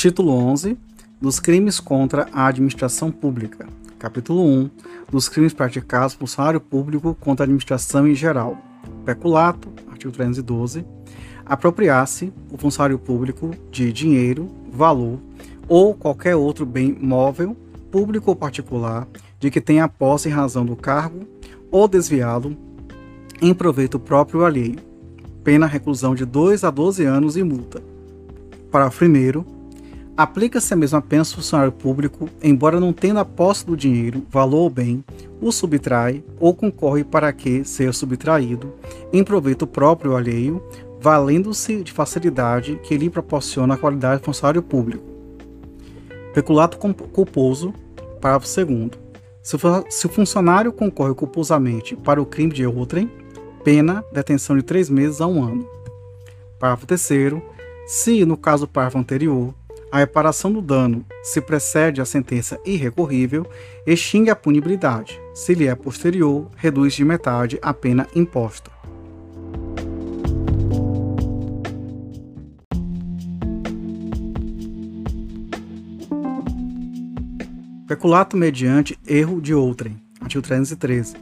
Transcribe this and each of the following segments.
Título 11 dos crimes contra a administração pública. Capítulo 1 dos crimes praticados por funcionário público contra a administração em geral. Peculato, artigo 312. Apropriar-se o funcionário público de dinheiro, valor ou qualquer outro bem móvel, público ou particular, de que tenha posse em razão do cargo ou desviá-lo em proveito próprio ou alheio. Pena reclusão de 2 a 12 anos e multa. Para o primeiro, Aplica-se a mesma pena ao funcionário público, embora não tenha a posse do dinheiro, valor ou bem, o subtrai ou concorre para que seja subtraído, em proveito próprio ou alheio, valendo-se de facilidade que lhe proporciona a qualidade de funcionário público. Peculato culposo, parágrafo 2 se o funcionário concorre culposamente para o crime de outrem, pena detenção de três meses a um ano. Parágrafo 3 se, no caso do parágrafo anterior, a reparação do dano se precede a sentença irrecorrível, extingue a punibilidade. Se lhe é posterior, reduz de metade a pena imposta. Peculato mediante erro de outrem. Artigo 313.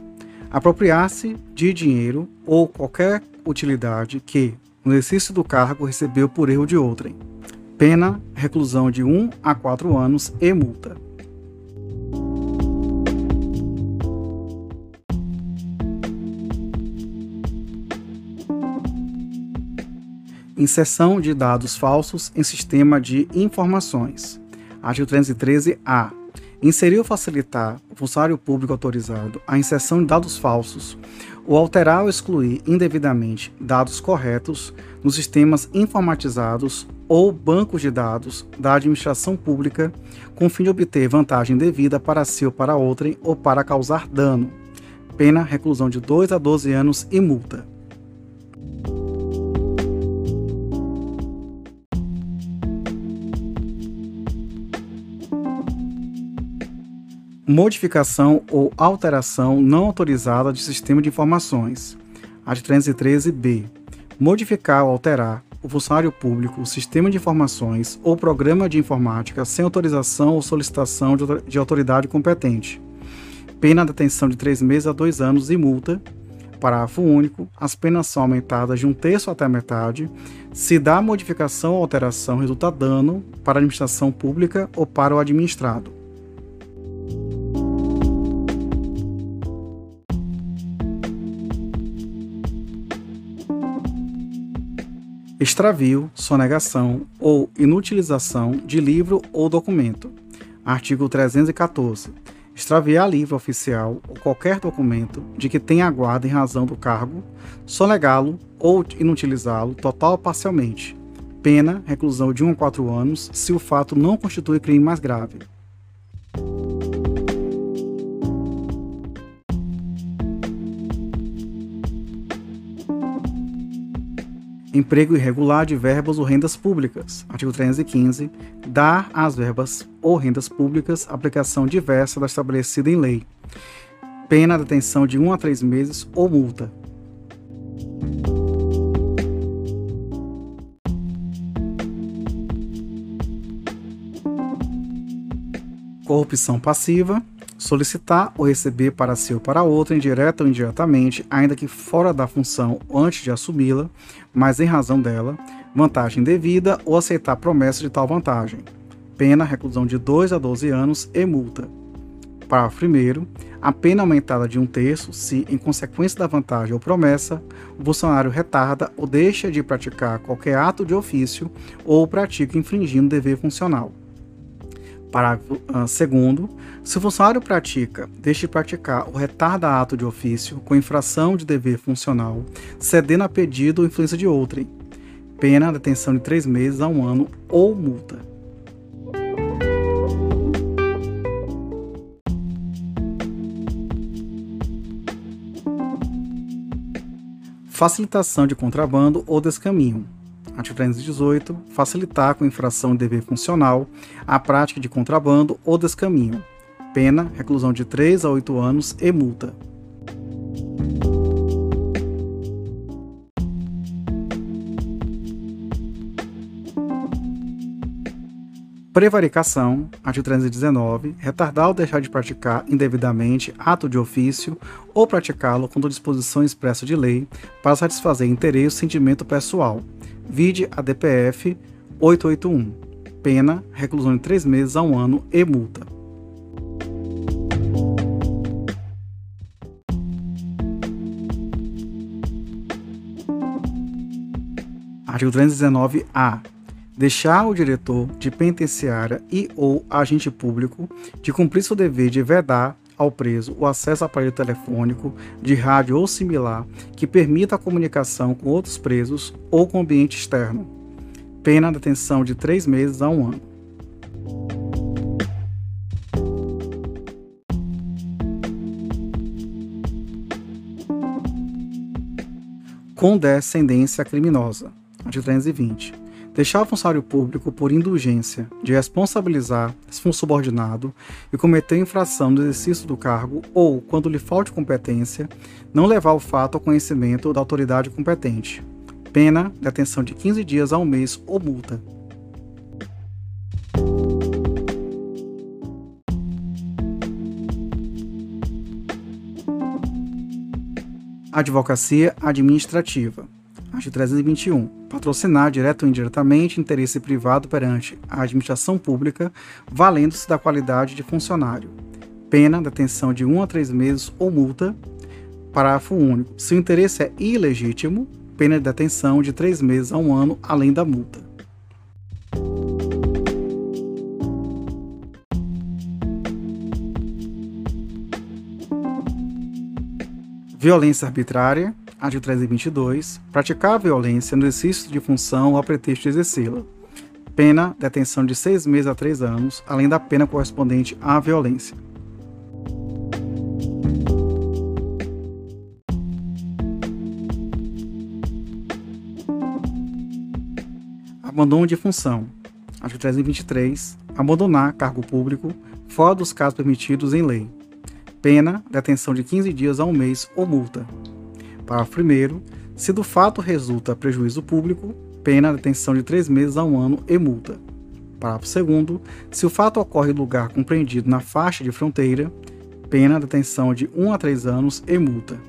Apropriar-se de dinheiro ou qualquer utilidade que, no exercício do cargo, recebeu por erro de outrem Pena, reclusão de 1 a 4 anos e multa. Inserção de dados falsos em sistema de informações. Artigo 313-A. Inserir ou facilitar o funcionário público autorizado a inserção de dados falsos ou alterar ou excluir indevidamente dados corretos nos sistemas informatizados ou bancos de dados da administração pública com o fim de obter vantagem devida para si ou para outrem ou para causar dano. Pena reclusão de 2 a 12 anos e multa. Modificação ou alteração não autorizada de sistema de informações. Art. 313b. Modificar ou alterar o funcionário público, o sistema de informações ou programa de informática sem autorização ou solicitação de autoridade competente. Pena de detenção de três meses a dois anos e multa. Parágrafo único. As penas são aumentadas de um terço até a metade se da modificação ou alteração resulta dano para a administração pública ou para o administrado. Extravio, sonegação ou inutilização de livro ou documento. Artigo 314. Extraviar livro oficial ou qualquer documento de que tenha guarda em razão do cargo, sonegá-lo ou inutilizá-lo total ou parcialmente. Pena, reclusão de 1 a 4 anos, se o fato não constitui crime mais grave. Emprego irregular de verbas ou rendas públicas. Artigo 315. Dar às verbas ou rendas públicas aplicação diversa da estabelecida em lei. Pena de detenção de 1 a 3 meses ou multa. Corrupção passiva solicitar ou receber para si ou para outra, indireta ou indiretamente, ainda que fora da função antes de assumi-la, mas em razão dela, vantagem devida ou aceitar promessa de tal vantagem. Pena, reclusão de 2 a 12 anos e multa. Parágrafo 1. A pena aumentada de um terço se, em consequência da vantagem ou promessa, o funcionário retarda ou deixa de praticar qualquer ato de ofício ou pratica infringindo dever funcional. Parágrafo 2. Uh, se o funcionário pratica, deixe de praticar ou retarda ato de ofício com infração de dever funcional, cedendo a pedido ou influência de outrem, pena detenção de três meses a um ano ou multa. Facilitação de contrabando ou descaminho. Artigo 318. Facilitar com infração de dever funcional a prática de contrabando ou descaminho. Pena, reclusão de 3 a 8 anos e multa. Prevaricação, artigo 319, retardar ou deixar de praticar indevidamente ato de ofício ou praticá-lo contra disposição expressa de lei para satisfazer interesse ou sentimento pessoal. Vide a DPF 881. Pena, reclusão de três meses a um ano e multa. Artigo 319-A deixar o diretor de penitenciária e ou agente público de cumprir seu dever de vedar ao preso o acesso a aparelho telefônico, de rádio ou similar que permita a comunicação com outros presos ou com o ambiente externo. Pena de detenção de três meses a um ano. Com descendência criminosa. Artigo 320 deixar o funcionário público por indulgência de responsabilizar um subordinado e cometer infração no exercício do cargo ou, quando lhe falte competência, não levar o fato ao conhecimento da autoridade competente. Pena, detenção de 15 dias a um mês ou multa. Advocacia Administrativa Artigo 321. Patrocinar, direto ou indiretamente, interesse privado perante a administração pública, valendo-se da qualidade de funcionário. Pena, detenção de 1 a 3 meses ou multa. Parágrafo único. Se o interesse é ilegítimo, pena de detenção de 3 meses a 1 ano, além da multa. Violência arbitrária, artigo 322, praticar violência no exercício de função ou a pretexto de exercê-la. Pena, detenção de seis meses a três anos, além da pena correspondente à violência. Abandono de função. Artigo 323. Abandonar cargo público fora dos casos permitidos em lei. Pena, detenção de 15 dias a um mês ou multa. Parágrafo 1. Se do fato resulta prejuízo público, pena detenção de três meses a um ano e multa. Parágrafo 2. Se o fato ocorre em lugar compreendido na faixa de fronteira, pena detenção de 1 a 3 anos e multa.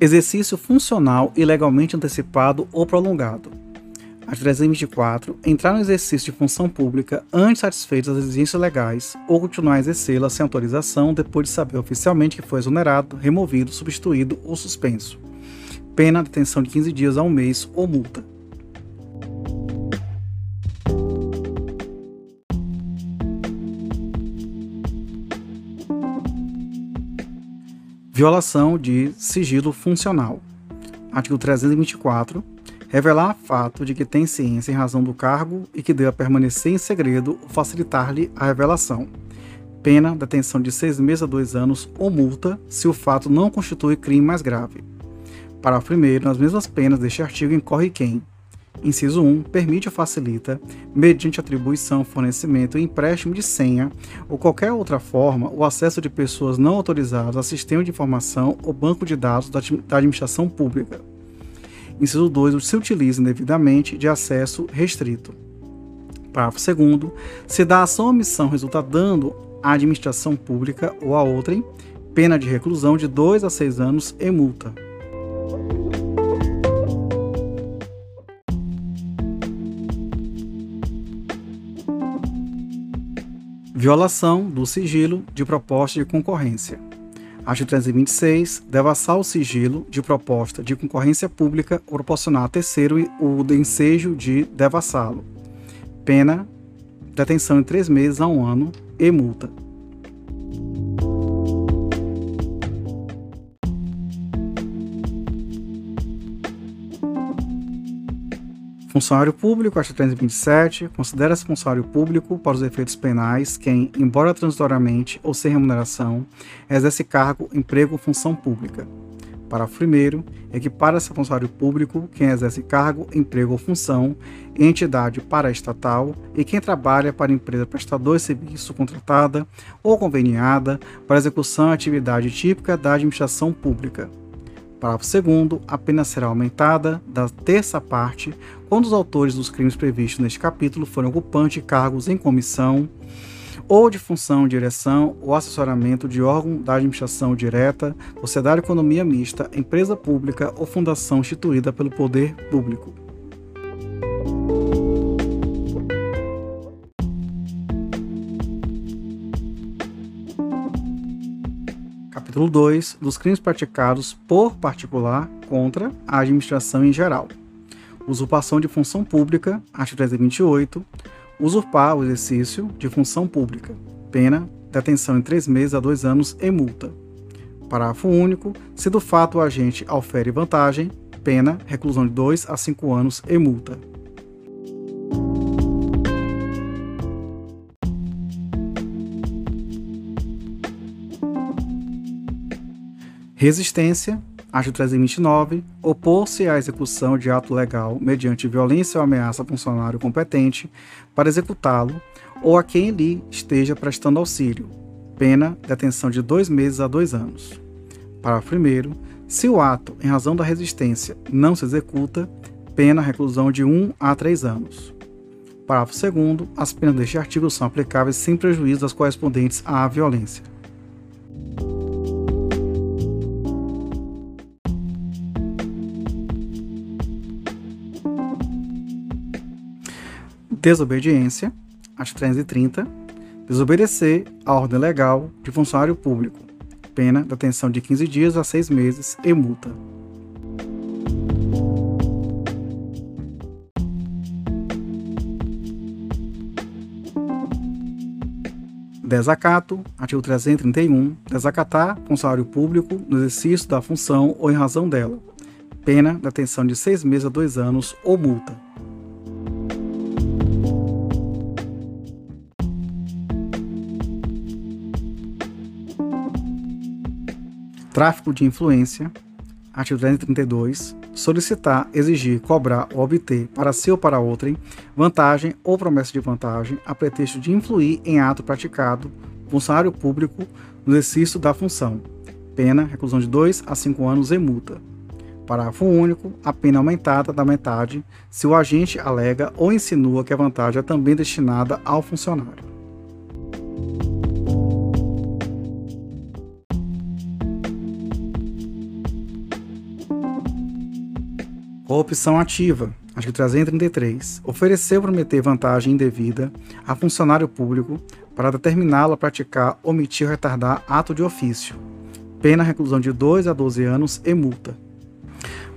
Exercício funcional ilegalmente antecipado ou prolongado. Artigo 324. Entrar no exercício de função pública antes satisfeitas as exigências legais ou continuar a exercê-la sem autorização depois de saber oficialmente que foi exonerado, removido, substituído ou suspenso. Pena detenção de 15 dias a um mês ou multa. Violação de sigilo funcional. Artigo 324 revelar fato de que tem ciência em razão do cargo e que deva permanecer em segredo ou facilitar-lhe a revelação. Pena, detenção de seis meses a dois anos ou multa se o fato não constitui crime mais grave. Parágrafo 1. Nas mesmas penas deste artigo incorre quem, Inciso 1. Permite ou facilita, mediante atribuição, fornecimento empréstimo de senha ou qualquer outra forma, o acesso de pessoas não autorizadas a sistema de informação ou banco de dados da administração pública, Inciso 2. Se utiliza indevidamente de acesso restrito. Parágrafo 2. Se da ação ou omissão resulta dando à administração pública ou a outrem, pena de reclusão de 2 a 6 anos e multa. Violação do sigilo de proposta de concorrência. Artigo 326. Devassar o sigilo de proposta de concorrência pública ou proporcionar a terceiro o ensejo de devassá-lo. Pena, detenção em três meses a um ano e multa. Funcionário público, artigo 327, considera-se funcionário público para os efeitos penais quem, embora transitoriamente ou sem remuneração, exerce cargo, emprego ou função pública. Parágrafo 1 equipara-se a funcionário público quem exerce cargo, emprego ou função em entidade paraestatal e quem trabalha para empresa prestador de serviço contratada ou conveniada para execução de atividade típica da administração pública. Parágrafo 2 a pena será aumentada da terça parte quando os autores dos crimes previstos neste capítulo forem ocupantes de cargos em comissão, ou de função, direção ou assessoramento de órgão da administração direta, sociedade de economia mista, empresa pública ou fundação instituída pelo poder público. Capítulo 2 dos crimes praticados por particular contra a administração em geral. Usurpação de função pública, artigo 328, usurpar o exercício de função pública. Pena, detenção em três meses a dois anos e multa. Parágrafo único. Se do fato o agente aufere vantagem, pena, reclusão de dois a cinco anos e multa. Resistência, artigo 329, opor-se à execução de ato legal mediante violência ou ameaça a funcionário competente para executá-lo ou a quem lhe esteja prestando auxílio. Pena, detenção de dois meses a dois anos. Parágrafo 1. Se o ato, em razão da resistência, não se executa, pena reclusão de 1 a 3 anos. Parágrafo 2. As penas deste artigo são aplicáveis sem prejuízo das correspondentes à violência. Desobediência, artigo 330. Desobedecer a ordem legal de funcionário público. Pena detenção de 15 dias a 6 meses e multa. Desacato, artigo 331. Desacatar funcionário público no exercício da função ou em razão dela. Pena detenção de seis meses a dois anos ou multa. Tráfico de influência, artigo 332, solicitar, exigir, cobrar ou obter para si ou para outrem vantagem ou promessa de vantagem a pretexto de influir em ato praticado funcionário público no exercício da função. Pena, reclusão de 2 a 5 anos e multa. Parágrafo único. A pena aumentada da metade se o agente alega ou insinua que a vantagem é também destinada ao funcionário. Corrupção ativa. Artigo 333. Oferecer ou prometer vantagem indevida a funcionário público para determiná-lo a praticar, omitir ou retardar ato de ofício. Pena reclusão de 2 a 12 anos e multa.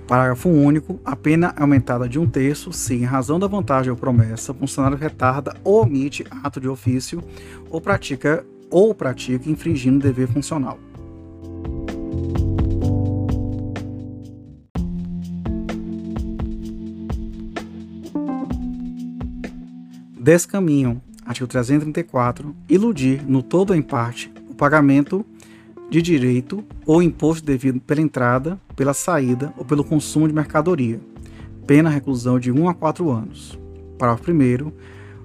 Parágrafo único. A pena é aumentada de um terço se, em razão da vantagem ou promessa, o funcionário retarda ou omite ato de ofício ou pratica ou pratica infringindo dever funcional. Descaminham, artigo 334, iludir, no todo ou em parte, o pagamento de direito ou imposto devido pela entrada, pela saída ou pelo consumo de mercadoria. Pena reclusão de 1 a 4 anos. Parágrafo 1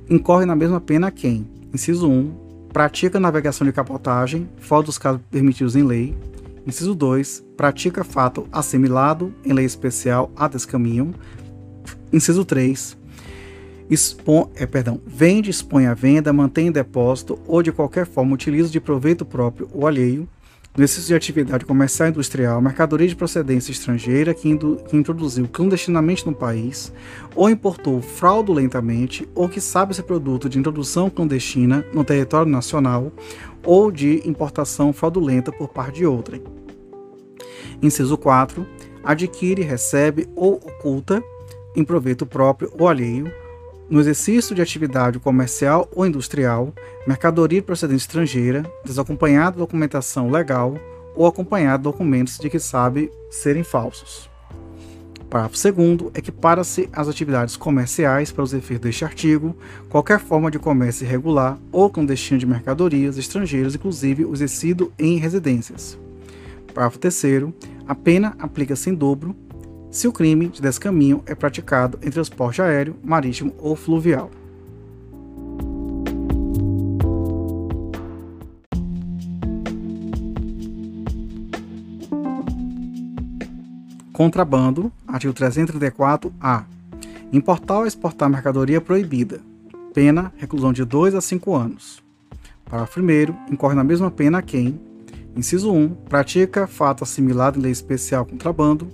incorre na mesma pena quem, inciso 1, pratica navegação de capotagem, fora dos casos permitidos em lei. Inciso 2, pratica fato assimilado em lei especial a descaminho. Inciso 3, é, perdão, vende, expõe à venda, mantém em depósito ou de qualquer forma utiliza de proveito próprio ou alheio, no exercício de atividade comercial e industrial, mercadoria de procedência estrangeira que, que introduziu clandestinamente no país, ou importou fraudulentamente, ou que sabe ser produto de introdução clandestina no território nacional, ou de importação fraudulenta por parte de outrem. Inciso 4. Adquire, recebe ou oculta, em proveito próprio ou alheio, no exercício de atividade comercial ou industrial, mercadoria de procedência estrangeira, desacompanhada de documentação legal ou acompanhada de documentos de que sabe serem falsos. Parágrafo 2 equipara-se as atividades comerciais para os efeitos deste artigo qualquer forma de comércio irregular ou clandestino de mercadorias estrangeiras, inclusive o exercido em residências. Parágrafo 3 a pena aplica-se em dobro se o crime de descaminho é praticado em transporte aéreo, marítimo ou fluvial. Contrabando, artigo 334-A. Importar ou exportar mercadoria proibida. Pena, reclusão de 2 a 5 anos. Parágrafo 1 incorre na mesma pena quem, inciso 1, pratica fato assimilado em lei especial contrabando.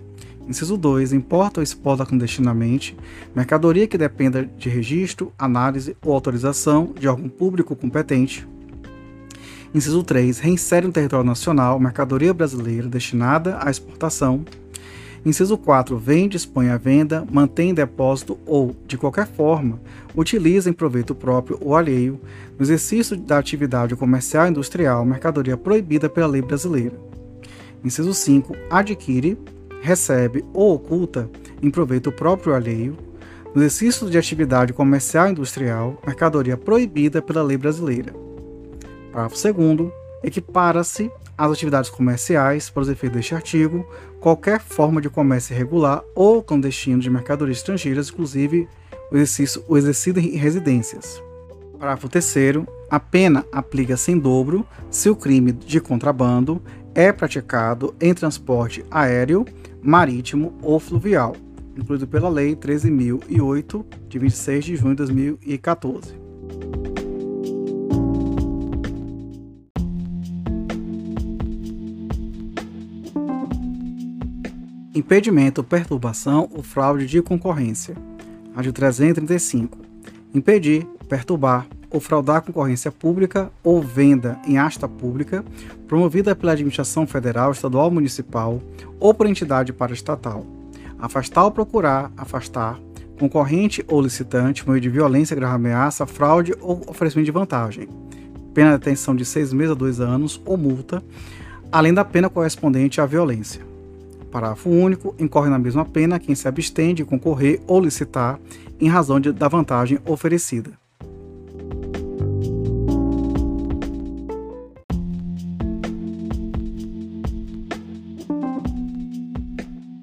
Inciso 2, importa ou exporta clandestinamente mercadoria que dependa de registro, análise ou autorização de órgão público competente. Inciso 3, reinsere no território nacional mercadoria brasileira destinada à exportação. Inciso 4. Vende, expõe à venda, mantém em depósito ou, de qualquer forma, utiliza em proveito próprio ou alheio, no exercício da atividade comercial e industrial, mercadoria proibida pela lei brasileira. Inciso 5. Adquire, recebe ou oculta, em proveito próprio alheio, no exercício de atividade comercial e industrial, mercadoria proibida pela lei brasileira. Parágrafo 2. Equipara-se às atividades comerciais, para os efeitos deste artigo, qualquer forma de comércio irregular ou clandestino de mercadorias estrangeiras, inclusive o exercício, o exercício em residências. Parágrafo 3 a pena aplica-se em dobro se o crime de contrabando é praticado em transporte aéreo, marítimo ou fluvial, incluído pela Lei 13.008, de 26 de junho de 2014. Impedimento, perturbação ou fraude de concorrência. Artigo 335. Impedir, perturbar ou fraudar concorrência pública ou venda em asta pública promovida pela administração federal, estadual, municipal ou por entidade paraestatal. Afastar ou procurar afastar concorrente ou licitante por meio de violência, grave ameaça, fraude ou oferecimento de vantagem. Pena de detenção de seis meses a dois anos ou multa, além da pena correspondente à violência. Parágrafo único. Incorre na mesma pena quem se abstém de concorrer ou licitar em razão de, da vantagem oferecida.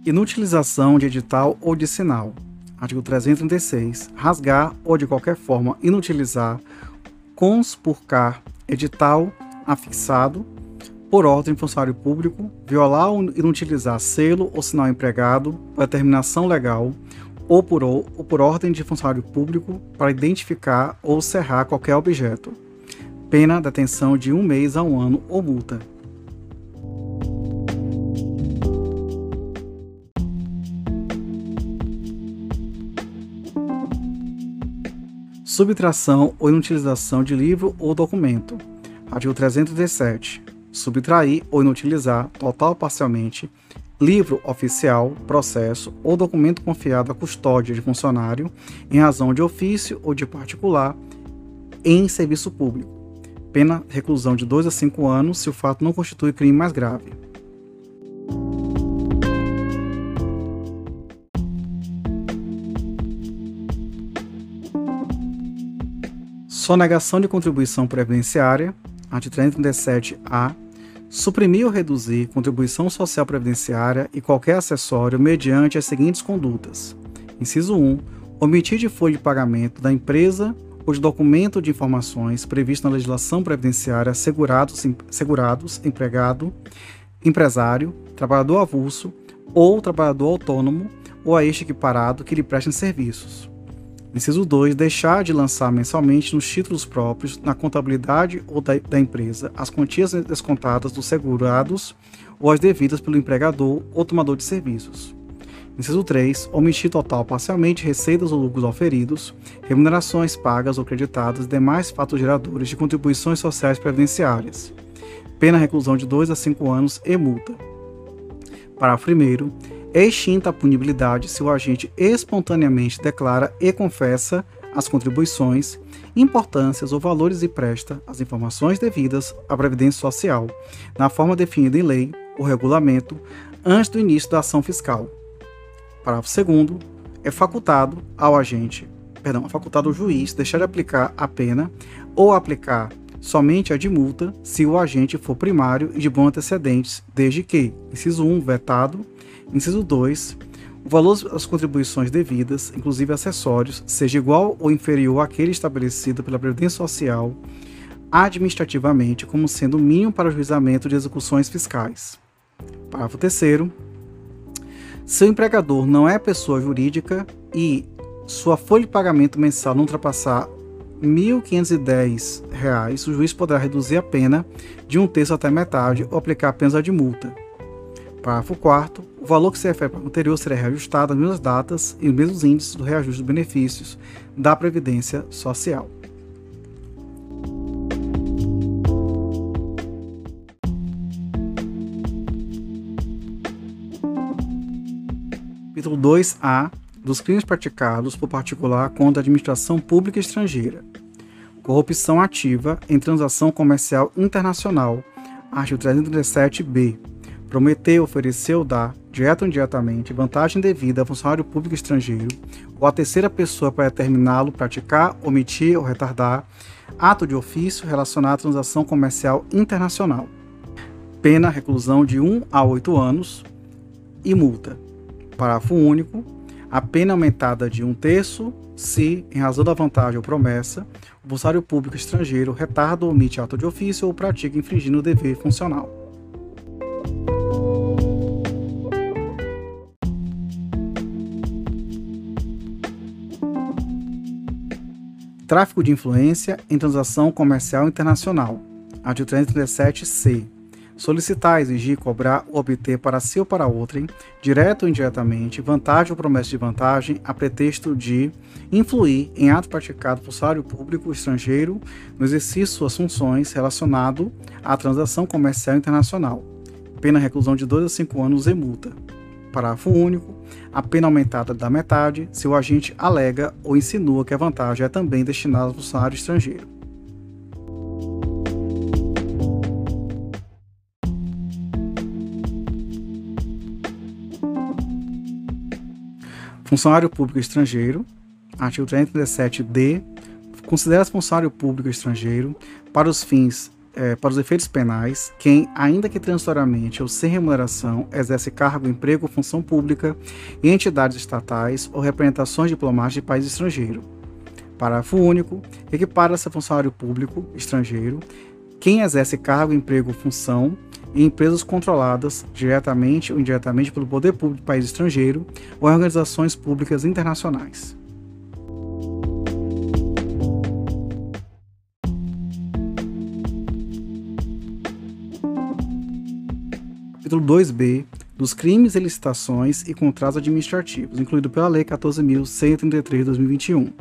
Inutilização de edital ou de sinal. Artigo 336. Rasgar ou de qualquer forma inutilizar, conspurcar edital afixado por ordem de funcionário público, violar ou inutilizar selo ou sinal empregado por determinação legal ou por, ou por ordem de funcionário público para identificar ou cerrar qualquer objeto. Pena detenção de um mês a um ano ou multa. Subtração ou inutilização de livro ou documento. Artigo 317 subtrair ou inutilizar, total ou parcialmente, livro oficial, processo ou documento confiado à custódia de funcionário em razão de ofício ou de particular em serviço público. Pena reclusão de 2 a 5 anos se o fato não constitui crime mais grave. Sonegação de contribuição previdenciária, artigo 337-A, suprimir ou reduzir contribuição social previdenciária e qualquer acessório mediante as seguintes condutas. Inciso 1. Omitir de folha de pagamento da empresa ou de documento de informações previsto na legislação previdenciária segurados, segurados empregado, empresário, trabalhador avulso ou trabalhador autônomo ou a este equiparado que lhe prestem serviços. Inciso 2. Deixar de lançar mensalmente nos títulos próprios, na contabilidade ou da, da, empresa, as quantias descontadas dos segurados ou as devidas pelo empregador ou tomador de serviços. Inciso 3. Omitir total parcialmente receitas ou lucros oferidos, remunerações pagas ou creditadas e demais fatos geradores de contribuições sociais previdenciárias. Pena reclusão de 2 a 5 anos e multa. Parágrafo 1 é extinta a punibilidade se o agente espontaneamente declara e confessa as contribuições, importâncias ou valores e presta as informações devidas à Previdência Social, na forma definida em lei ou regulamento, antes do início da ação fiscal. Parágrafo 2 é facultado ao agente, perdão, é facultado ao juiz deixar de aplicar a pena ou aplicar somente a de multa se o agente for primário e de bons antecedentes, desde que, inciso 1, vetado, inciso 2, o valor das contribuições devidas, inclusive acessórios, seja igual ou inferior àquele estabelecido pela Previdência Social administrativamente como sendo o mínimo para o juizamento de execuções fiscais. Parágrafo 3 seu empregador não é pessoa jurídica e sua folha de pagamento mensal não ultrapassar R$ 1.510, o juiz poderá reduzir a pena de um terço até metade ou aplicar apenas a de multa. Parágrafo 4 o valor que se refere ao anterior será reajustado às mesmas datas e os mesmos índices do reajuste dos benefícios da Previdência Social. Capítulo 2A dos crimes praticados por particular contra a administração pública estrangeira. Corrupção ativa em transação comercial internacional. Artigo 337b. Prometer, oferecer ou dar, direto ou indiretamente, vantagem devida a funcionário público estrangeiro ou a terceira pessoa para determiná-lo, praticar, omitir ou retardar ato de ofício relacionado à transação comercial internacional. Pena reclusão de 1 a 8 anos e multa parágrafo único, a pena aumentada de um terço se, em razão da vantagem ou promessa, o funcionário público estrangeiro retarda ou omite ato de ofício ou pratica infringindo o dever funcional. Tráfico de influência em transação comercial internacional. Artigo 337-C solicitar, exigir, cobrar ou obter para si ou para outrem, direto ou indiretamente, vantagem ou promessa de vantagem, a pretexto de influir em ato praticado por salário público estrangeiro no exercício de suas funções relacionado à transação comercial internacional. Pena reclusão de 2 a 5 anos e multa. Parágrafo único. A pena aumentada da metade se o agente alega ou insinua que a vantagem é também destinada ao funcionário estrangeiro. Funcionário público estrangeiro, artigo 317-D, considera-se funcionário público estrangeiro para os fins, é, para os efeitos penais, quem, ainda que transitoriamente ou sem remuneração, exerce cargo, emprego função pública em entidades estatais ou representações diplomáticas de país estrangeiro. Parágrafo único. Equipara-se a funcionário público estrangeiro quem exerce cargo, emprego função em empresas controladas diretamente ou indiretamente pelo poder público do país estrangeiro ou em organizações públicas internacionais. Capítulo 2b dos crimes e licitações e contratos administrativos, incluído pela Lei 14.133 de 2021.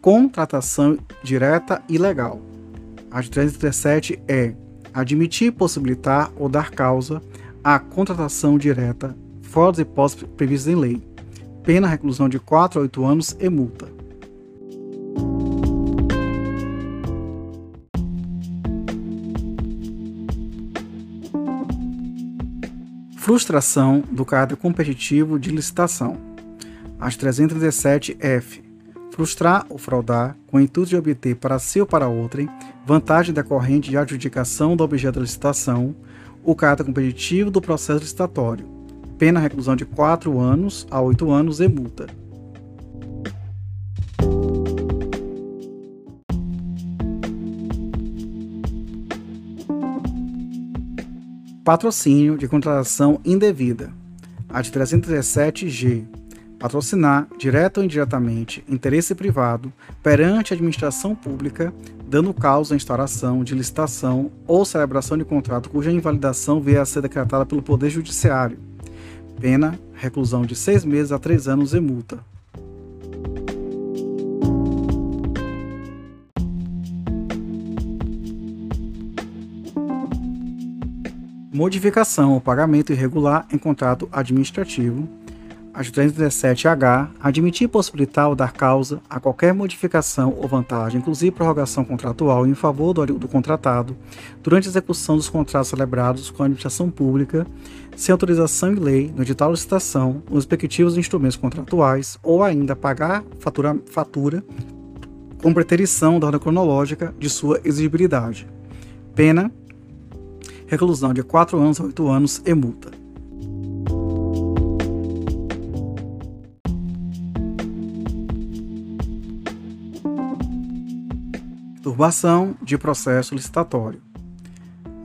Contratação direta e legal. Artigo 337 é admitir, possibilitar ou dar causa à contratação direta fora das hipóteses previstas em lei. Pena reclusão de 4 a 8 anos e multa. Frustração do caráter competitivo de licitação. As 317F frustrar ou fraudar, com o intuito de obter para si ou para outrem vantagem decorrente de adjudicação do objeto da licitação, o caráter competitivo do processo licitatório, pena reclusão de 4 anos a 8 anos e multa. Patrocínio de contratação indevida. Art. 317-G patrocinar, direta ou indiretamente, interesse privado perante a administração pública, dando causa à instauração de licitação ou celebração de contrato cuja invalidação vier a ser decretada pelo Poder Judiciário. Pena, reclusão de seis meses a três anos e multa. Modificação ou pagamento irregular em contrato administrativo Artigo 317-H. Admitir, possibilitar ou dar causa a qualquer modificação ou vantagem, inclusive prorrogação contratual, em favor do, do contratado, durante a execução dos contratos celebrados com a administração pública, sem autorização em lei, no edital de licitação, nos respectivos instrumentos contratuais, ou ainda pagar fatura, fatura com preterição da ordem cronológica de sua exigibilidade. Pena: reclusão de 4 anos a 8 anos e multa. Turbação de processo licitatório.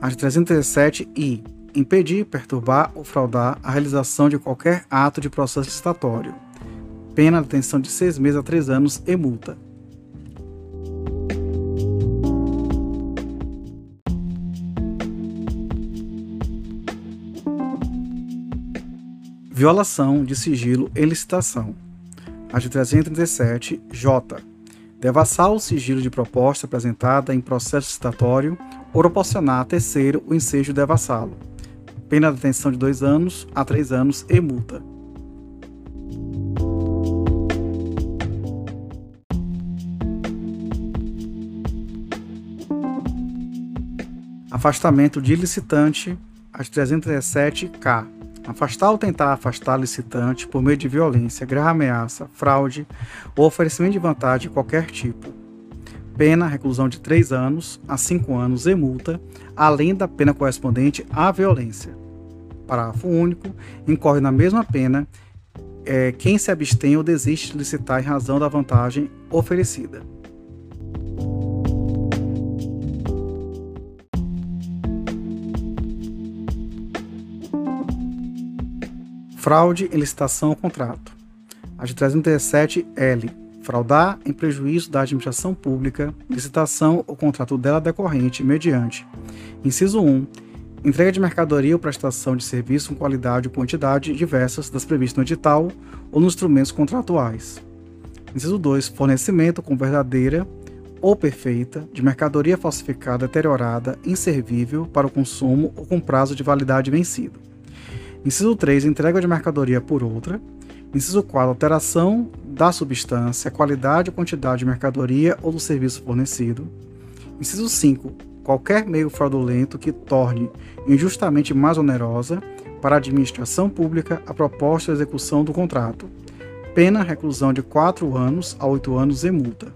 Art. 317 i impedir, perturbar ou fraudar a realização de qualquer ato de processo licitatório. Pena de detenção de seis meses a três anos e multa. Violação de sigilo em licitação. Art. 337 J. Devassar o sigilo de proposta apresentada em processo licitatório ou proporcionar a terceiro o ensejo de devassá-lo pena de detenção de dois anos a três anos e multa. Afastamento de licitante, as 317-K. Afastar ou tentar afastar licitante por meio de violência, grave ameaça, fraude ou oferecimento de vantagem de qualquer tipo pena reclusão de 3 anos a 5 anos e multa, além da pena correspondente à violência. Parágrafo único. Incorre na mesma pena é, quem se abstém ou desiste de licitar em razão da vantagem oferecida. Fraude em licitação ou contrato. A de 337L fraudar em prejuízo da administração pública, licitação ou contrato dela decorrente mediante. Inciso 1. Entrega de mercadoria ou prestação de serviço com qualidade ou quantidade diversas das previstas no edital ou nos instrumentos contratuais. Inciso 2. Fornecimento com verdadeira ou perfeita de mercadoria falsificada, deteriorada, inservível para o consumo ou com prazo de validade vencido. Inciso 3. Entrega de mercadoria por outra. Inciso 4. Alteração da substância, qualidade ou quantidade de mercadoria ou do serviço fornecido. Inciso 5. Qualquer meio fraudulento que torne injustamente mais onerosa para a administração pública a proposta de execução do contrato. Pena reclusão de 4 anos a 8 anos e multa.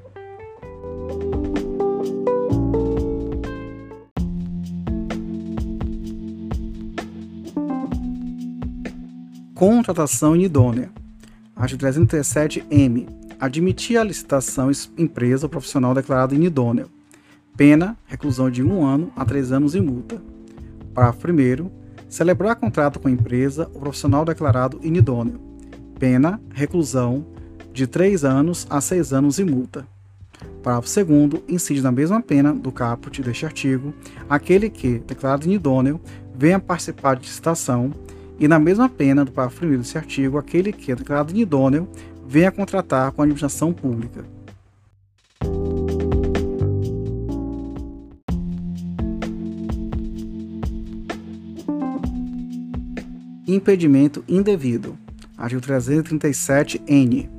Contratação inidônea. Artigo 337-M. Admitir a licitação empresa ou profissional declarado inidôneo. Pena, reclusão de um ano a três anos e multa. Parágrafo 1 Celebrar contrato com empresa ou profissional declarado inidôneo. Pena, reclusão de três anos a seis anos e multa. Parágrafo 2 incide na mesma pena do caput deste artigo aquele que, declarado inidôneo, venha participar de licitação e na mesma pena do parágrafo 1 desse artigo, aquele que declarado inidôneo venha contratar com a administração pública. Impedimento indevido. Artigo 337-N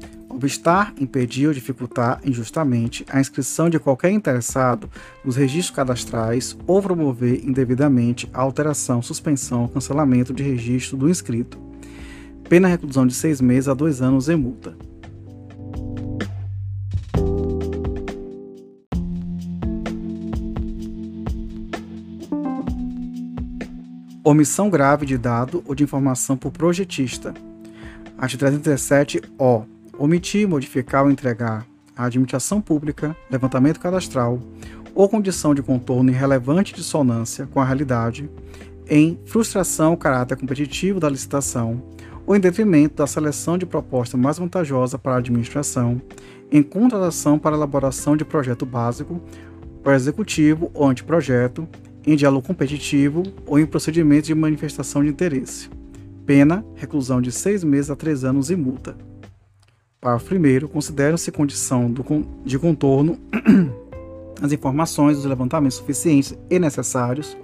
obstar, impedir ou dificultar injustamente a inscrição de qualquer interessado nos registros cadastrais ou promover indevidamente a alteração, suspensão ou cancelamento de registro do inscrito. Pena reclusão de seis meses a dois anos e multa. Omissão grave de dado ou de informação por projetista. Art. 337-O omitir, modificar ou entregar à administração pública levantamento cadastral ou condição de contorno irrelevante dissonância com a realidade, em frustração ao caráter competitivo da licitação ou em detrimento da seleção de proposta mais vantajosa para a administração, em contratação para elaboração de projeto básico, para executivo ou anteprojeto, em diálogo competitivo ou em procedimento de manifestação de interesse. Pena, reclusão de seis meses a três anos e multa. Parágrafo 1. Consideram-se condição do, de contorno as informações dos levantamentos suficientes e necessários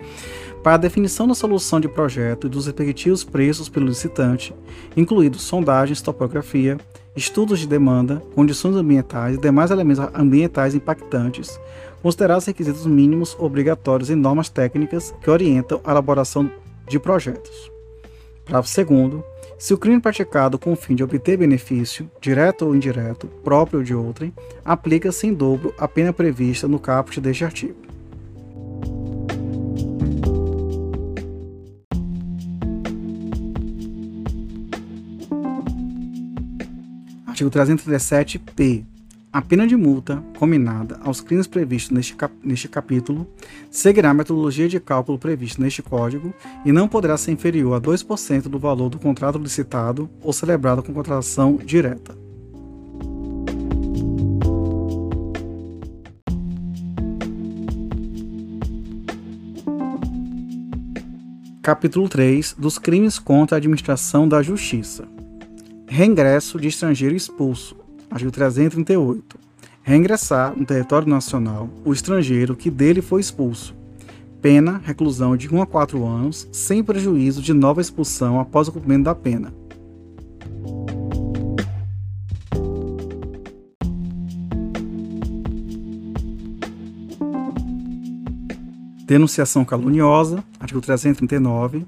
para a definição da solução de projeto e dos respectivos preços pelo licitante, incluídos sondagens, topografia, estudos de demanda, condições ambientais e demais elementos ambientais impactantes, considerados requisitos mínimos obrigatórios e normas técnicas que orientam a elaboração de projetos. Parágrafo 2 Se o crime praticado com o fim de obter benefício, direto ou indireto, próprio de outrem, aplica-se em dobro a pena prevista no caput deste artigo. Artigo 337-P. A pena de multa combinada aos crimes previstos neste, cap neste capítulo seguirá a metodologia de cálculo prevista neste Código e não poderá ser inferior a 2% do valor do contrato licitado ou celebrado com contratação direta. Capítulo 3 dos crimes contra a administração da justiça. Reingresso de estrangeiro expulso Artigo 338. Reingressar no território nacional o estrangeiro que dele foi expulso. Pena, reclusão de 1 a 4 anos, sem prejuízo de nova expulsão após o cumprimento da pena. Denunciação caluniosa, artigo 339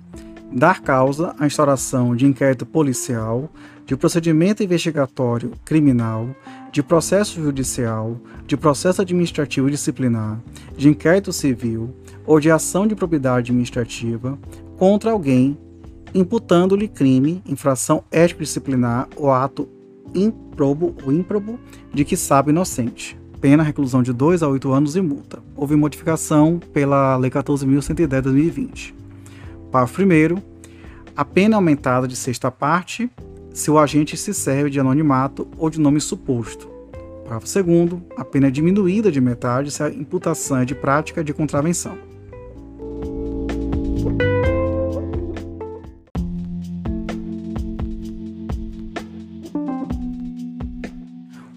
dar causa à instauração de inquérito policial, de procedimento investigatório criminal, de processo judicial, de processo administrativo disciplinar, de inquérito civil ou de ação de propriedade administrativa contra alguém, imputando-lhe crime, infração ético-disciplinar ou ato improbo ou ímprobo de que sabe inocente. Pena reclusão de 2 a 8 anos e multa. Houve modificação pela Lei 14.110 de 2020. Parágrafo 1 a pena é aumentada de sexta parte se o agente se serve de anonimato ou de nome suposto. Parágrafo 2 a pena é diminuída de metade se a imputação é de prática de contravenção.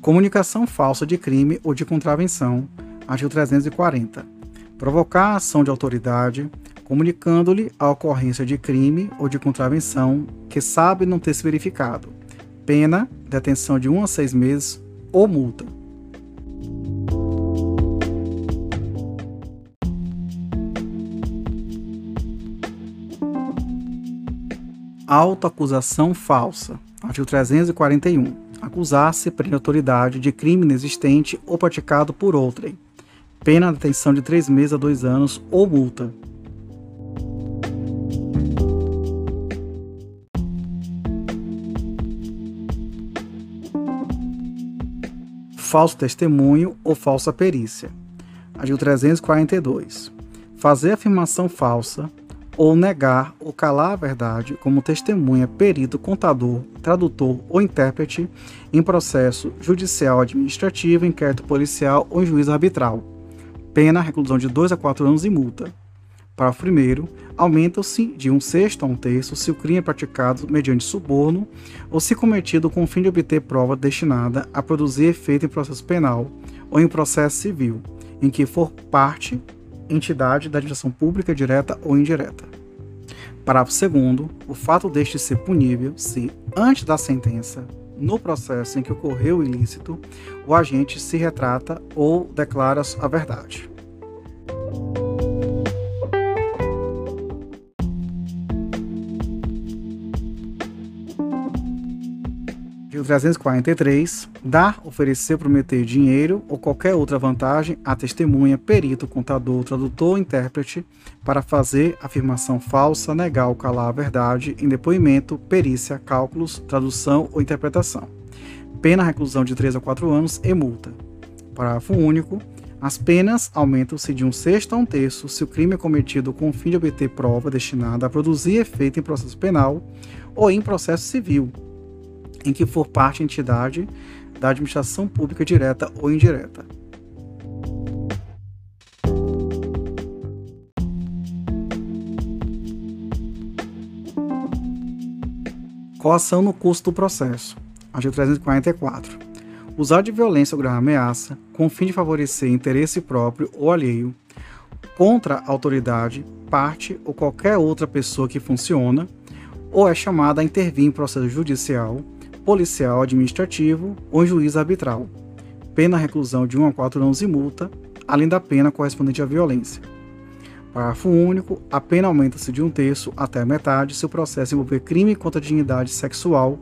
Comunicação falsa de crime ou de contravenção, artigo 340. Provocar a ação de autoridade, comunicando-lhe a ocorrência de crime ou de contravenção que sabe não ter se verificado. Pena, detenção de 1 a 6 meses ou multa. Autoacusação falsa. Artigo 341. Acusar-se prende autoridade de crime inexistente ou praticado por outrem. Pena detenção de 3 meses a 2 anos ou multa. Falso testemunho ou falsa perícia. Artigo 342. Fazer afirmação falsa ou negar ou calar a verdade como testemunha, perito, contador, tradutor ou intérprete em processo judicial administrativo, inquérito policial ou em juízo arbitral. Pena, reclusão de 2 a 4 anos e multa. Parágrafo 1 aumenta-se de um sexto a um terço se o crime é praticado mediante suborno ou se cometido com o fim de obter prova destinada a produzir efeito em processo penal ou em processo civil, em que for parte entidade da administração pública direta ou indireta. Parágrafo 2 o fato deste ser punível se, antes da sentença, no processo em que ocorreu o ilícito, o agente se retrata ou declara a verdade. 343. Dar, oferecer, prometer dinheiro ou qualquer outra vantagem a testemunha, perito, contador, tradutor intérprete para fazer afirmação falsa, negar ou calar a verdade em depoimento, perícia, cálculos, tradução ou interpretação. Pena reclusão de 3 a 4 anos e multa. Parágrafo único. As penas aumentam-se de um sexto a um terço se o crime é cometido com o fim de obter prova destinada a produzir efeito em processo penal ou em processo civil, em que for parte entidade da administração pública direta ou indireta. Coação no curso do processo. Artigo 344. Usar de violência ou grave ameaça, com o fim de favorecer interesse próprio ou alheio, contra a autoridade, parte ou qualquer outra pessoa que funciona, ou é chamada a intervir em processo judicial, policial administrativo ou juiz arbitral. Pena reclusão de 1 a 4 anos e multa, além da pena correspondente à violência. Parágrafo único. A pena aumenta-se de um terço até a metade se o processo envolver crime contra a dignidade sexual.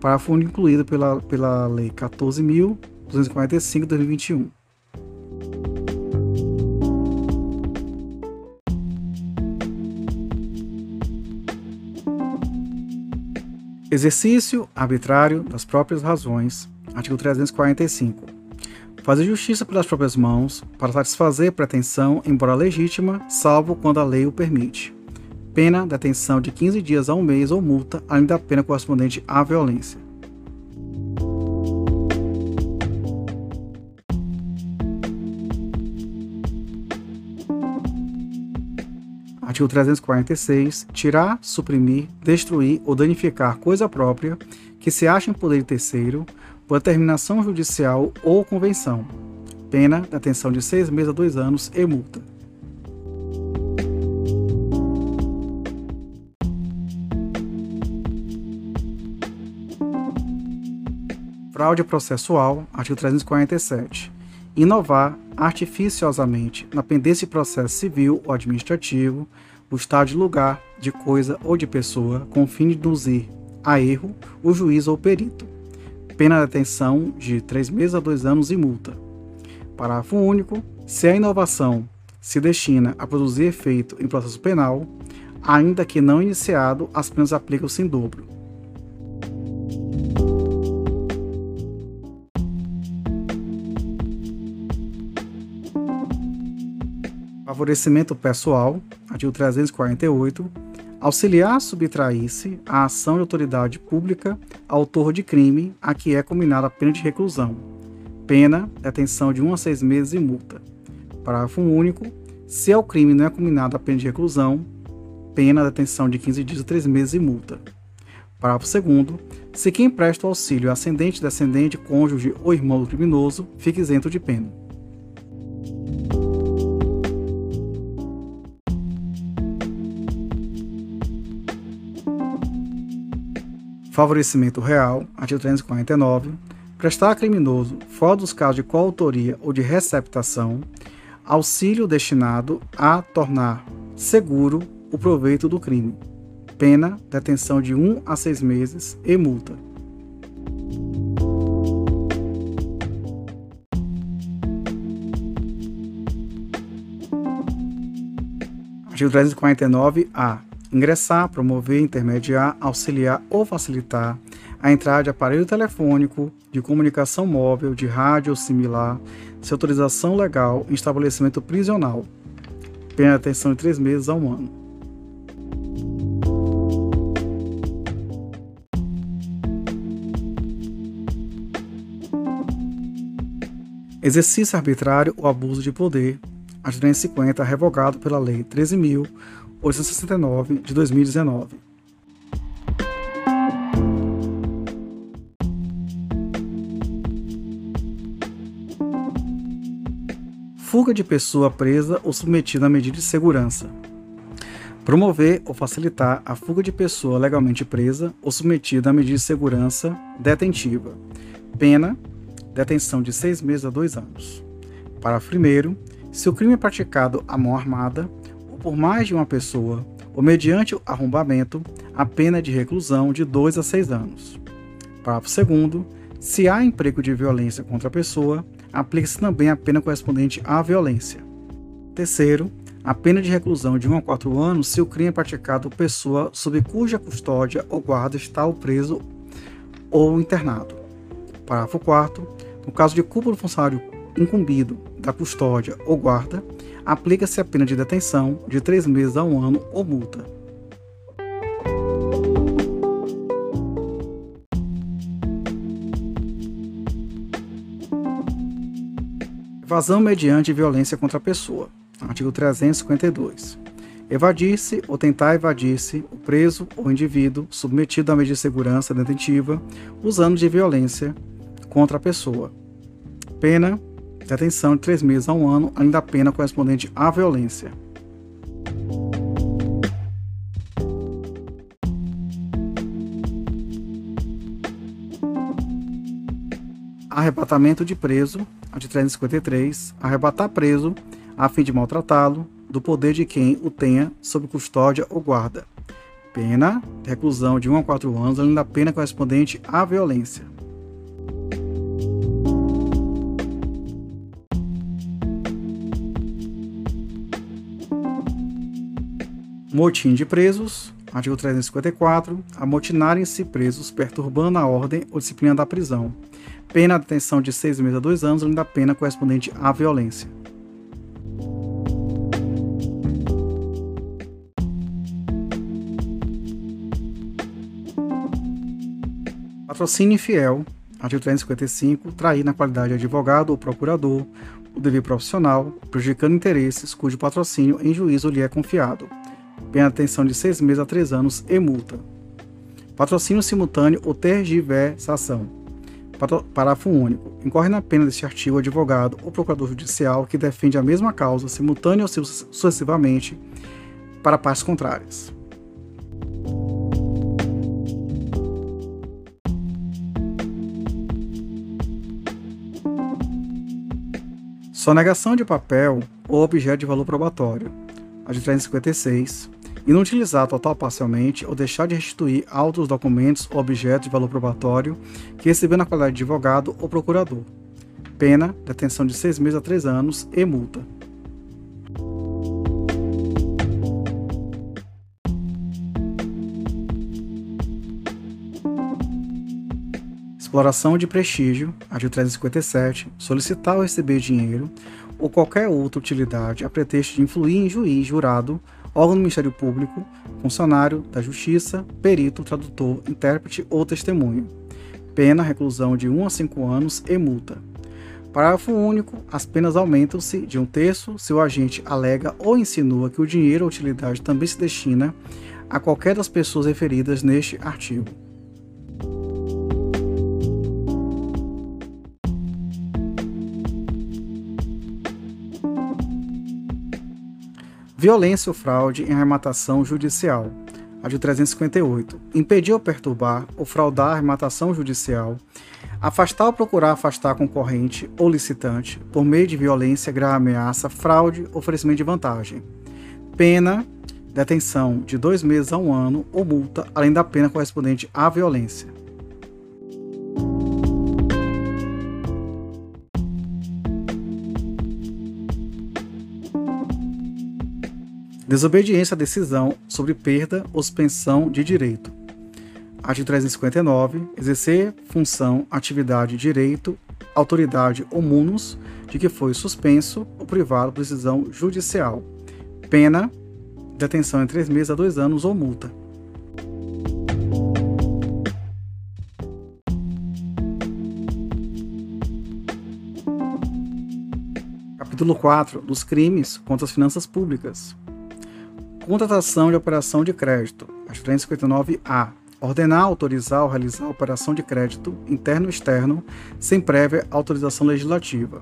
Parágrafo único incluído pela, pela Lei 14.245 de 2021. Exercício arbitrário das próprias razões. Artigo 345. Fazer justiça pelas próprias mãos para satisfazer pretensão, embora legítima, salvo quando a lei o permite. Pena, detenção de 15 dias a um mês ou multa, além da pena correspondente à violência. Artigo 346. Tirar, suprimir, destruir ou danificar coisa própria que se acha em poder de terceiro, por determinação judicial ou convenção. Pena, detenção de seis meses a dois anos e multa. Fraude processual, artigo 347 inovar artificiosamente na pendência de processo civil ou administrativo o estado de lugar, de coisa ou de pessoa, com o fim de induzir a erro o juiz ou perito. Pena de detenção de três meses a dois anos e multa. Parágrafo único. Se a inovação se destina a produzir efeito em processo penal, ainda que não iniciado, as penas aplicam-se em dobro. Favorecimento pessoal, artigo 348, auxiliar subtrair-se a ação de autoridade pública autor de crime a que é combinada a pena de reclusão. Pena, detenção de 1 a 6 meses e multa. Parágrafo único. Se ao crime não é combinada a pena de reclusão, pena, detenção de 15 dias a 3 meses e multa. Parágrafo 2 Se quem presta o auxílio ascendente, descendente, cônjuge ou irmão do criminoso, fica isento de pena. Favorecimento real, artigo 349. Prestar a criminoso, fora dos casos de coautoria ou de receptação, auxílio destinado a tornar seguro o proveito do crime. Pena, detenção de 1 a 6 meses e multa. Artigo 349-A ingressar, promover, intermediar, auxiliar ou facilitar a entrada de aparelho telefônico, de comunicação móvel, de rádio ou similar, sem autorização legal em estabelecimento prisional. Pena de detenção de três meses a um ano. Exercício arbitrário ou abuso de poder. Artigo 350, revogado pela Lei 13.000 869 de 2019. Fuga de pessoa presa ou submetida a medida de segurança. Promover ou facilitar a fuga de pessoa legalmente presa ou submetida a medida de segurança detentiva. Pena: detenção de seis meses a dois anos. Parágrafo 1. Se o crime é praticado à mão armada, por mais de uma pessoa, ou mediante arrombamento, a pena de reclusão de 2 a 6 anos. Parágrafo 2. Se há emprego de violência contra a pessoa, aplica-se também a pena correspondente à violência. Terceiro, a pena de reclusão de 1 a 4 anos se o crime é praticado por pessoa sob cuja custódia ou guarda está o preso ou internado. Parágrafo 4. No caso de culpa do funcionário incumbido da custódia ou guarda, aplica-se a pena de detenção de três meses a um ano ou multa. Evasão mediante violência contra a pessoa. Artigo 352. Evadir-se ou tentar evadir-se o preso ou indivíduo submetido à medida de segurança detentiva usando de violência contra a pessoa. Pena detenção de três meses a um ano, além da pena correspondente à violência. Arrebatamento de preso, de 353. Arrebatar preso, a fim de maltratá-lo, do poder de quem o tenha sob custódia ou guarda. Pena reclusão de 1 a 4 anos, além da pena correspondente à violência. Motim de presos, artigo 354, amotinarem-se presos perturbando a ordem ou disciplina da prisão. Pena de detenção de seis meses a dois anos, além da pena correspondente à violência. Patrocínio infiel, artigo 355, trair na qualidade de advogado ou procurador o dever profissional, prejudicando interesses cujo patrocínio em juízo lhe é confiado. Pena detenção de seis meses a três anos e multa. Patrocínio simultâneo ou tergiversação. Parágrafo único. Incorre na pena deste artigo o advogado ou procurador judicial que defende a mesma causa simultânea ou sucessivamente para partes contrárias. Sonegação de papel ou objeto de valor probatório. A de 356. Inutilizar total ou parcialmente ou deixar de restituir autos, documentos ou objetos de valor probatório que recebeu na qualidade de advogado ou procurador. Pena, detenção de seis meses a três anos e multa. exploração de prestígio, artigo 357, solicitar ou receber dinheiro ou qualquer outra utilidade a pretexto de influir em juiz, jurado, órgão do Ministério Público, funcionário da Justiça, perito, tradutor, intérprete ou testemunho. Pena, reclusão de 1 a 5 anos e multa. Parágrafo único. As penas aumentam-se de um terço se o agente alega ou insinua que o dinheiro ou utilidade também se destina a qualquer das pessoas referidas neste artigo. Violência ou fraude em arrematação judicial. A de 358. Impedir ou perturbar ou fraudar a arrematação judicial. Afastar ou procurar afastar concorrente ou licitante por meio de violência, grave ameaça, fraude, oferecimento de vantagem. Pena, detenção de dois meses a um ano ou multa, além da pena correspondente à violência. Desobediência à decisão sobre perda ou suspensão de direito. Artigo 359. Exercer função, atividade, direito, autoridade ou munus de que foi suspenso ou privado por decisão judicial. Pena: detenção em três meses a dois anos ou multa. Capítulo 4 dos crimes contra as finanças públicas. Contratação de operação de crédito. Artigo 359-A. Ordenar, autorizar ou realizar operação de crédito interno e externo sem prévia autorização legislativa.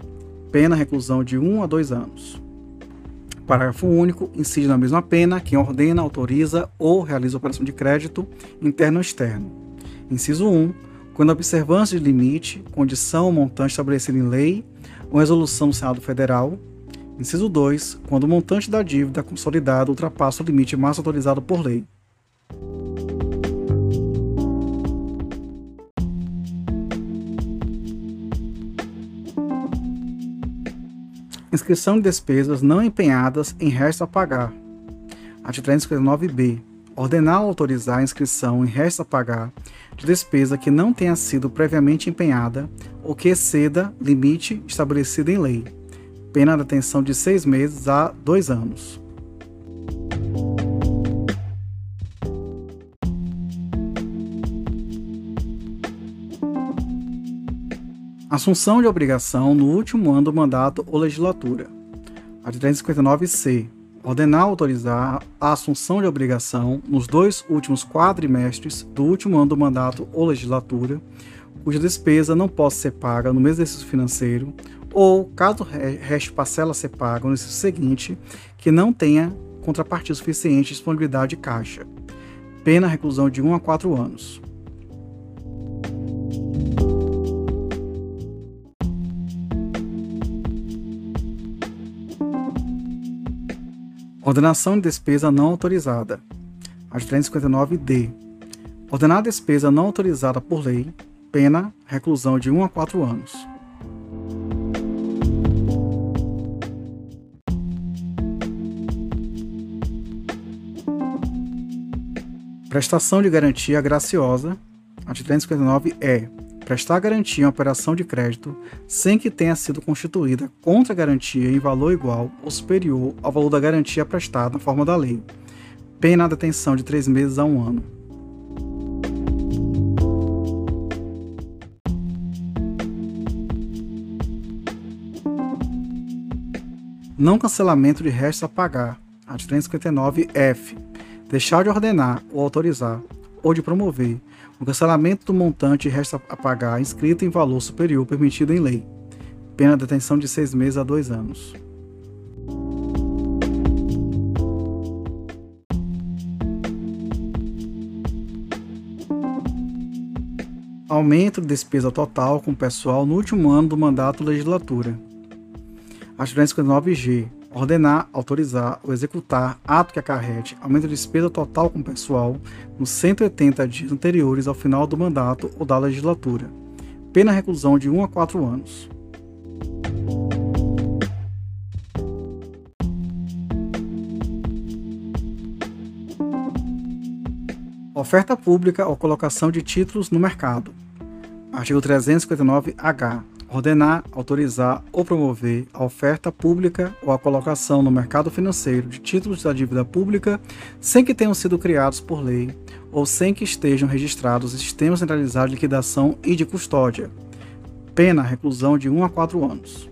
Pena reclusão de 1 a 2 anos. Parágrafo único. Incide na mesma pena quem ordena, autoriza ou realiza operação de crédito interno ou externo. Inciso 1. Quando a observância de limite, condição ou montante estabelecido em lei ou resolução do Senado Federal Inciso 2. Quando o montante da dívida consolidada ultrapassa o limite máximo autorizado por lei. Inscrição de despesas não empenhadas em resto a pagar. Artigo 359b. Ordenar ou autorizar a inscrição em resto a pagar de despesa que não tenha sido previamente empenhada ou que exceda limite estabelecido em lei pena de detenção de seis meses a dois anos. Assunção de obrigação no último ano do mandato ou legislatura. Artigo 359-C. Ordenar autorizar a assunção de obrigação nos dois últimos quadrimestres do último ano do mandato ou legislatura, cuja despesa não possa ser paga no mesmo exercício financeiro ou, caso reste parcela ser paga no seguinte, que não tenha contrapartida suficiente de disponibilidade de caixa. Pena reclusão de 1 a 4 anos. Ordenação de despesa não autorizada. Artigo 359-D. Ordenar despesa não autorizada por lei, pena, reclusão de 1 a 4 anos. Prestação de garantia graciosa. Artigo 359 é prestar garantia em operação de crédito sem que tenha sido constituída contra-garantia em valor igual ou superior ao valor da garantia prestada na forma da lei. Pena de detenção de três meses a um ano. Não cancelamento de restos a pagar. Artigo 359-F deixar de ordenar ou autorizar ou de promover o cancelamento do montante resta a pagar inscrito em valor superior permitido em lei. Pena de detenção de seis meses a dois anos. Aumento de despesa total com pessoal no último ano do mandato legislatura. Artigo 259-G ordenar, autorizar ou executar ato que acarrete aumento de despesa total com pessoal nos 180 dias anteriores ao final do mandato ou da legislatura. Pena reclusão de 1 a 4 anos. Oferta pública ou colocação de títulos no mercado. Artigo 359-H ordenar, autorizar ou promover a oferta pública ou a colocação no mercado financeiro de títulos da dívida pública sem que tenham sido criados por lei ou sem que estejam registrados em sistemas centralizados de liquidação e de custódia. Pena reclusão de 1 a 4 anos.